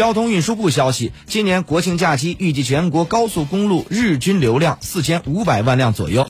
交通运输部消息今年国庆假期预计全国高速公路日均流量四千五百万辆左右。